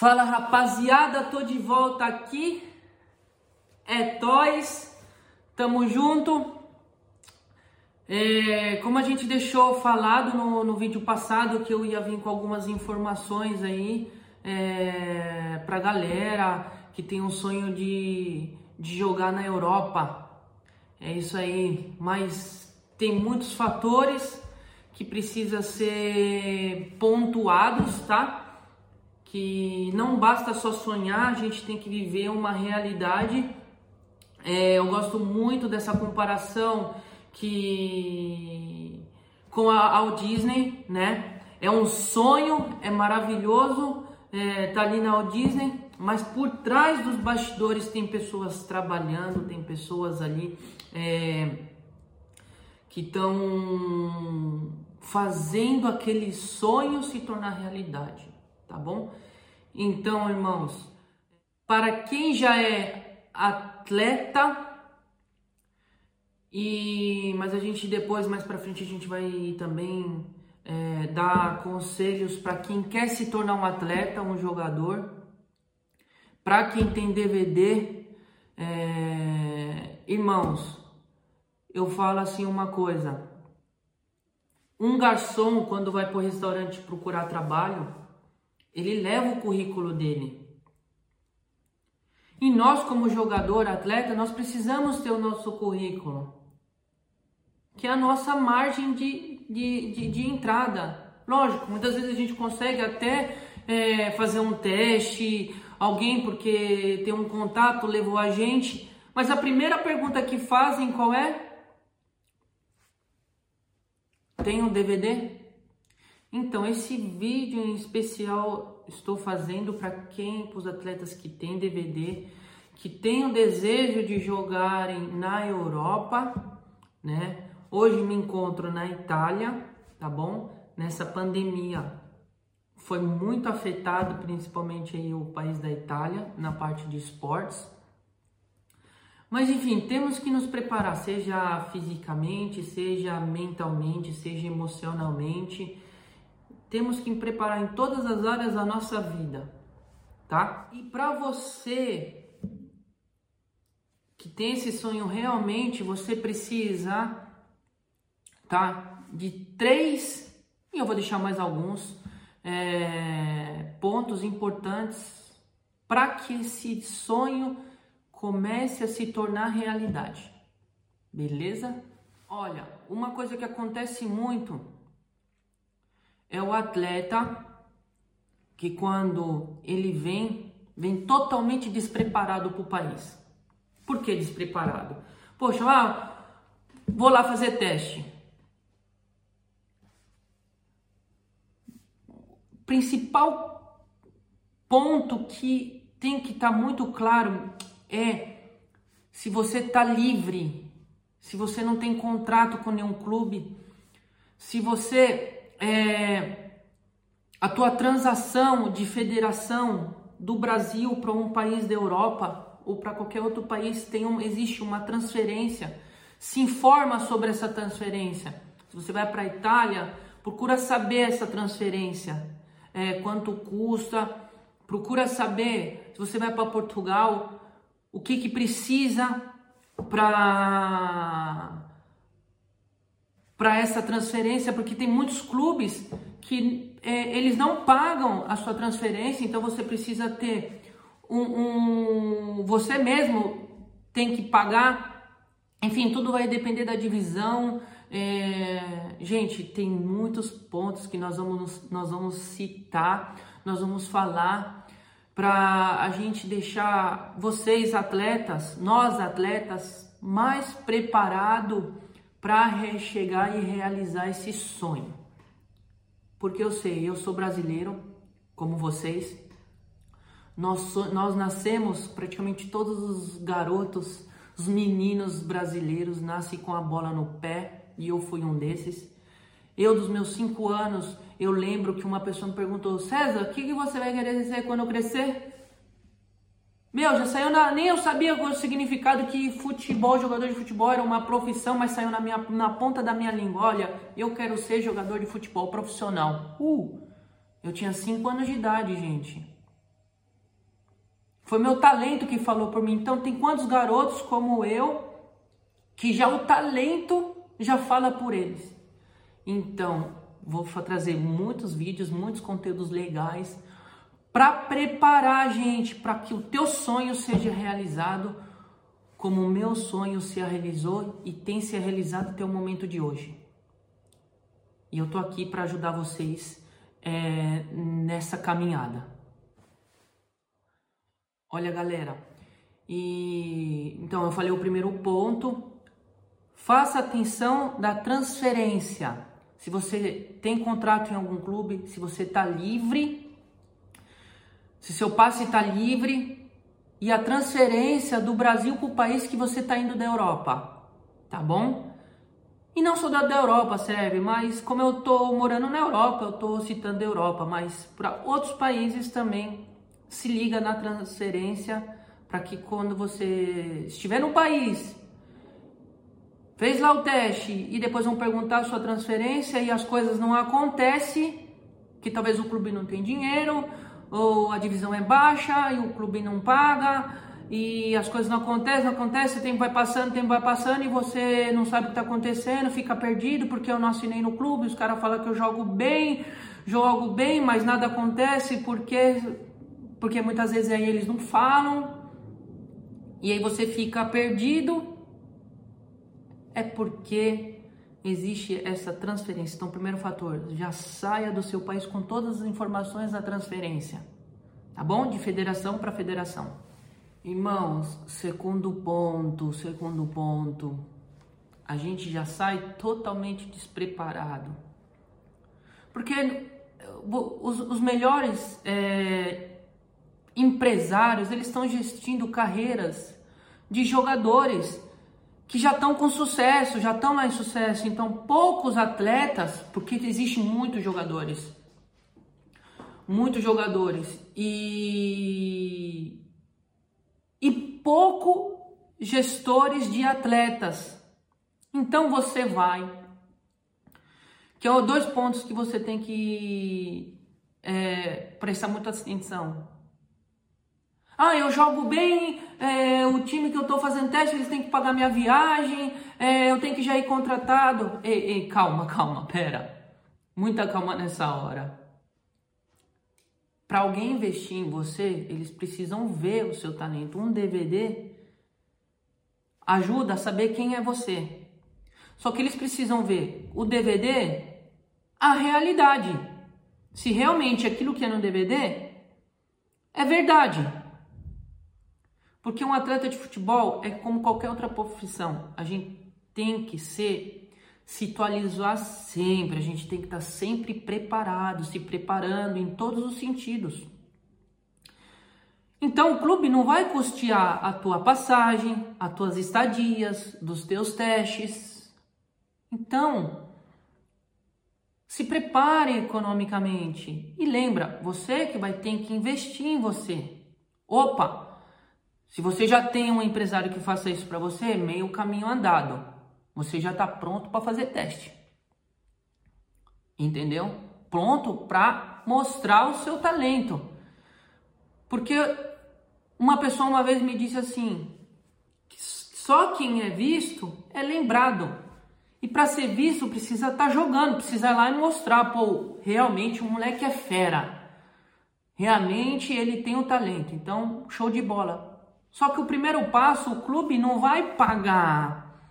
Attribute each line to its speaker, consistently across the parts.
Speaker 1: Fala rapaziada, tô de volta aqui. É Toys, tamo junto. É, como a gente deixou falado no, no vídeo passado que eu ia vir com algumas informações aí é, pra galera que tem um sonho de, de jogar na Europa. É isso aí, mas tem muitos fatores que precisa ser pontuados, tá? Que não basta só sonhar, a gente tem que viver uma realidade. É, eu gosto muito dessa comparação que com a ao Disney, né? É um sonho, é maravilhoso, é, tá ali na Walt Disney, mas por trás dos bastidores tem pessoas trabalhando, tem pessoas ali é, que estão fazendo aquele sonho se tornar realidade, tá bom? Então, irmãos, para quem já é atleta e mas a gente depois mais para frente a gente vai também é, dar conselhos para quem quer se tornar um atleta, um jogador, para quem tem DVD, é, irmãos, eu falo assim uma coisa um garçom, quando vai para o restaurante procurar trabalho, ele leva o currículo dele. E nós, como jogador, atleta, nós precisamos ter o nosso currículo, que é a nossa margem de, de, de, de entrada. Lógico, muitas vezes a gente consegue até é, fazer um teste, alguém porque tem um contato levou a gente, mas a primeira pergunta que fazem qual é? Tem um DVD? Então, esse vídeo em especial estou fazendo para quem, para os atletas que têm DVD, que têm o desejo de jogarem na Europa, né? Hoje me encontro na Itália, tá bom? Nessa pandemia foi muito afetado, principalmente aí o país da Itália, na parte de esportes. Mas enfim, temos que nos preparar, seja fisicamente, seja mentalmente, seja emocionalmente. Temos que preparar em todas as áreas da nossa vida, tá? E para você que tem esse sonho realmente, você precisa, tá? De três, e eu vou deixar mais alguns é, pontos importantes para que esse sonho comece a se tornar realidade. Beleza? Olha, uma coisa que acontece muito é o atleta que quando ele vem, vem totalmente despreparado para o país. Por que despreparado? Poxa, ah, vou lá fazer teste. Principal ponto que tem que estar tá muito claro é se você está livre, se você não tem contrato com nenhum clube, se você é, a tua transação de federação do Brasil para um país da Europa ou para qualquer outro país tem um, existe uma transferência, se informa sobre essa transferência. Se você vai para a Itália, procura saber essa transferência, é, quanto custa, procura saber. Se você vai para Portugal, o que, que precisa para para essa transferência, porque tem muitos clubes que é, eles não pagam a sua transferência, então você precisa ter um, um, você mesmo tem que pagar. Enfim, tudo vai depender da divisão. É, gente, tem muitos pontos que nós vamos nós vamos citar, nós vamos falar para a gente deixar vocês atletas, nós atletas, mais preparado para chegar e realizar esse sonho. Porque eu sei, eu sou brasileiro, como vocês. Nós, nós nascemos, praticamente todos os garotos, os meninos brasileiros nascem com a bola no pé e eu fui um desses. Eu, dos meus cinco anos, eu lembro que uma pessoa me perguntou: César, o que, que você vai querer ser quando eu crescer? Meu, já saiu na. Nem eu sabia o significado que futebol, jogador de futebol era uma profissão, mas saiu na, minha, na ponta da minha língua. Olha, eu quero ser jogador de futebol profissional. Uh! Eu tinha 5 anos de idade, gente. Foi meu talento que falou por mim. Então tem quantos garotos como eu que já o talento já fala por eles. Então, vou trazer muitos vídeos, muitos conteúdos legais para preparar a gente para que o teu sonho seja realizado como o meu sonho se realizou e tem se realizado até o momento de hoje. E eu tô aqui para ajudar vocês é, nessa caminhada. Olha, galera, e então eu falei o primeiro ponto. Faça atenção da transferência. Se você tem contrato em algum clube, se você está livre, se seu passe está livre e a transferência do Brasil para o país que você está indo da Europa, tá bom? E não só da, da Europa serve, mas como eu estou morando na Europa, eu estou citando a Europa, mas para outros países também se liga na transferência para que quando você estiver no país, fez lá o teste e depois vão perguntar a sua transferência e as coisas não acontecem, que talvez o clube não tem dinheiro, ou a divisão é baixa e o clube não paga, e as coisas não acontecem, não acontecem, o tempo vai passando, o tempo vai passando e você não sabe o que está acontecendo, fica perdido porque eu não assinei no clube, os caras falam que eu jogo bem, jogo bem, mas nada acontece porque, porque muitas vezes aí eles não falam e aí você fica perdido, é porque existe essa transferência. Então, primeiro fator, já saia do seu país com todas as informações da transferência, tá bom? De federação para federação. Irmãos, segundo ponto, segundo ponto, a gente já sai totalmente despreparado. Porque os, os melhores é, empresários, eles estão gestindo carreiras de jogadores que já estão com sucesso, já estão em sucesso. Então, poucos atletas, porque existem muitos jogadores, muitos jogadores, e e pouco gestores de atletas. Então você vai, que é dois pontos que você tem que é, prestar muita atenção. Ah, eu jogo bem, é, o time que eu estou fazendo teste, eles têm que pagar minha viagem, é, eu tenho que já ir contratado. Ei, ei, calma, calma, pera. Muita calma nessa hora. Para alguém investir em você, eles precisam ver o seu talento. Um DVD ajuda a saber quem é você. Só que eles precisam ver o DVD, a realidade. Se realmente aquilo que é no DVD é verdade. Porque um atleta de futebol é como qualquer outra profissão. A gente tem que ser se atualizar sempre, a gente tem que estar sempre preparado, se preparando em todos os sentidos. Então o clube não vai custear a tua passagem, as tuas estadias, dos teus testes. Então, se prepare economicamente e lembra, você que vai ter que investir em você. Opa, se você já tem um empresário que faça isso para você, meio caminho andado. Você já está pronto para fazer teste. Entendeu? Pronto para mostrar o seu talento. Porque uma pessoa uma vez me disse assim: que só quem é visto é lembrado. E para ser visto precisa estar tá jogando, precisa ir lá e mostrar, pô, realmente o moleque é fera. Realmente ele tem o talento. Então, show de bola. Só que o primeiro passo, o clube não vai pagar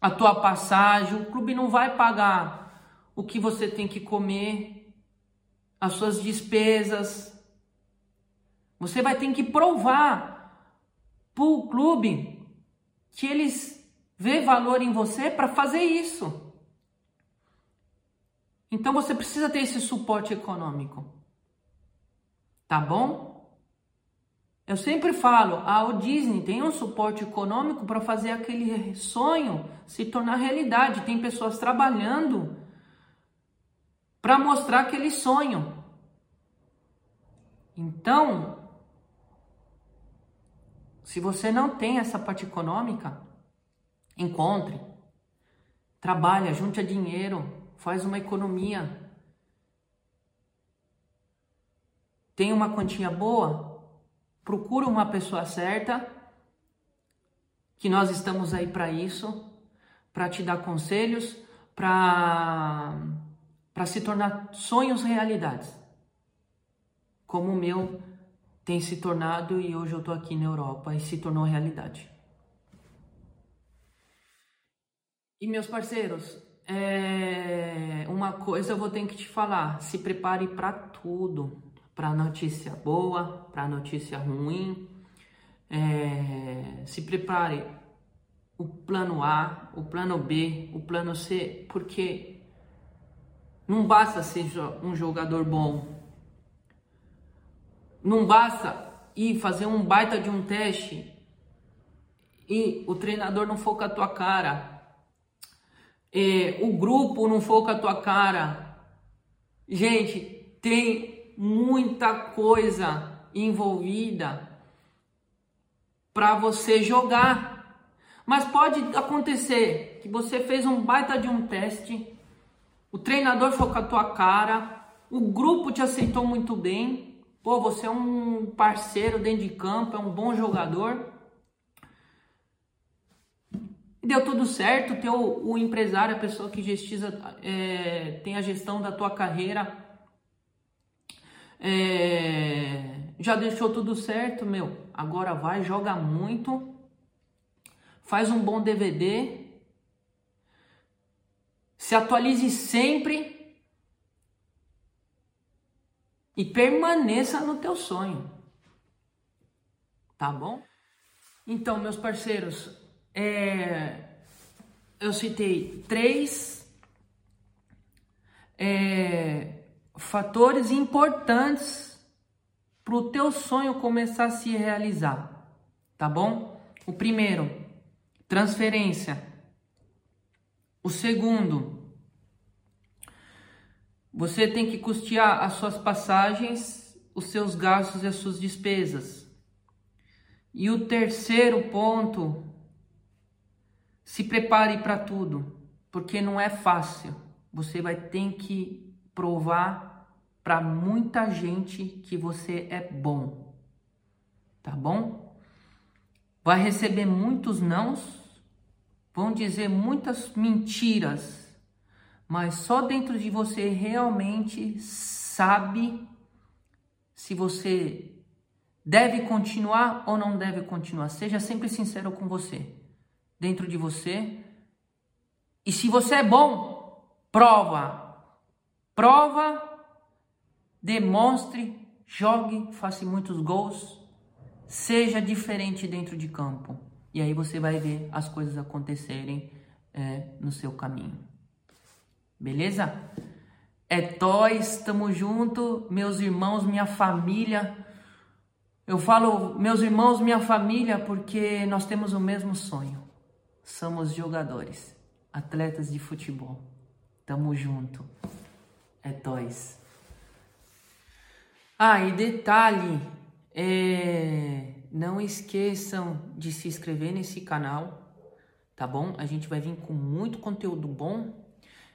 Speaker 1: a tua passagem, o clube não vai pagar o que você tem que comer, as suas despesas. Você vai ter que provar para o clube que eles vê valor em você para fazer isso. Então você precisa ter esse suporte econômico. Tá bom? Eu sempre falo, a Disney tem um suporte econômico para fazer aquele sonho se tornar realidade. Tem pessoas trabalhando para mostrar aquele sonho. Então, se você não tem essa parte econômica, encontre, trabalha, junte dinheiro, faz uma economia. Tem uma quantia boa, procura uma pessoa certa, que nós estamos aí para isso, para te dar conselhos, para para se tornar sonhos realidades. Como o meu tem se tornado e hoje eu estou aqui na Europa e se tornou realidade. E meus parceiros, é, uma coisa eu vou ter que te falar: se prepare para tudo, para notícia boa, para notícia ruim. É, se prepare o plano A, o plano B, o plano C, porque não basta ser um jogador bom, não basta ir fazer um baita de um teste e o treinador não for com a tua cara é, o grupo não for com a tua cara. Gente, tem muita coisa envolvida para você jogar. Mas pode acontecer que você fez um baita de um teste, o treinador foi com a tua cara, o grupo te aceitou muito bem, pô, você é um parceiro dentro de campo, é um bom jogador deu tudo certo, teu, o empresário, a pessoa que gestiza, é, tem a gestão da tua carreira, é, já deixou tudo certo, meu. Agora vai, joga muito, faz um bom DVD, se atualize sempre e permaneça no teu sonho. Tá bom? Então, meus parceiros, é, eu citei três é, fatores importantes para o teu sonho começar a se realizar, tá bom? O primeiro, transferência. O segundo, você tem que custear as suas passagens, os seus gastos e as suas despesas. E o terceiro ponto se prepare para tudo, porque não é fácil. Você vai ter que provar para muita gente que você é bom. Tá bom? Vai receber muitos nãos, vão dizer muitas mentiras, mas só dentro de você realmente sabe se você deve continuar ou não deve continuar. Seja sempre sincero com você dentro de você. E se você é bom, prova. Prova, demonstre, jogue, faça muitos gols, seja diferente dentro de campo. E aí você vai ver as coisas acontecerem é, no seu caminho. Beleza? É toys, tamo junto, meus irmãos, minha família. Eu falo meus irmãos, minha família, porque nós temos o mesmo sonho somos jogadores, atletas de futebol. Tamo junto. É toys. Ah, e detalhe, é... não esqueçam de se inscrever nesse canal, tá bom? A gente vai vir com muito conteúdo bom,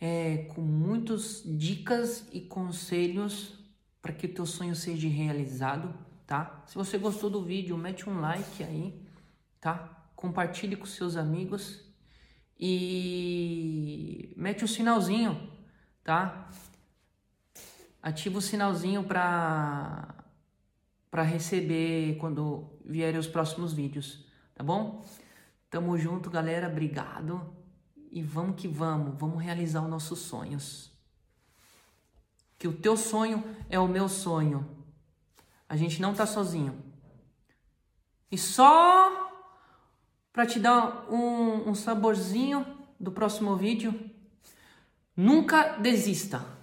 Speaker 1: é, com muitas dicas e conselhos para que o teu sonho seja realizado, tá? Se você gostou do vídeo, mete um like aí, tá? compartilhe com seus amigos e mete o sinalzinho, tá? Ativa o sinalzinho para para receber quando vierem os próximos vídeos, tá bom? Tamo junto, galera, obrigado. E vamos que vamos, vamos realizar os nossos sonhos. Que o teu sonho é o meu sonho. A gente não tá sozinho. E só para te dar um, um saborzinho do próximo vídeo. Nunca desista.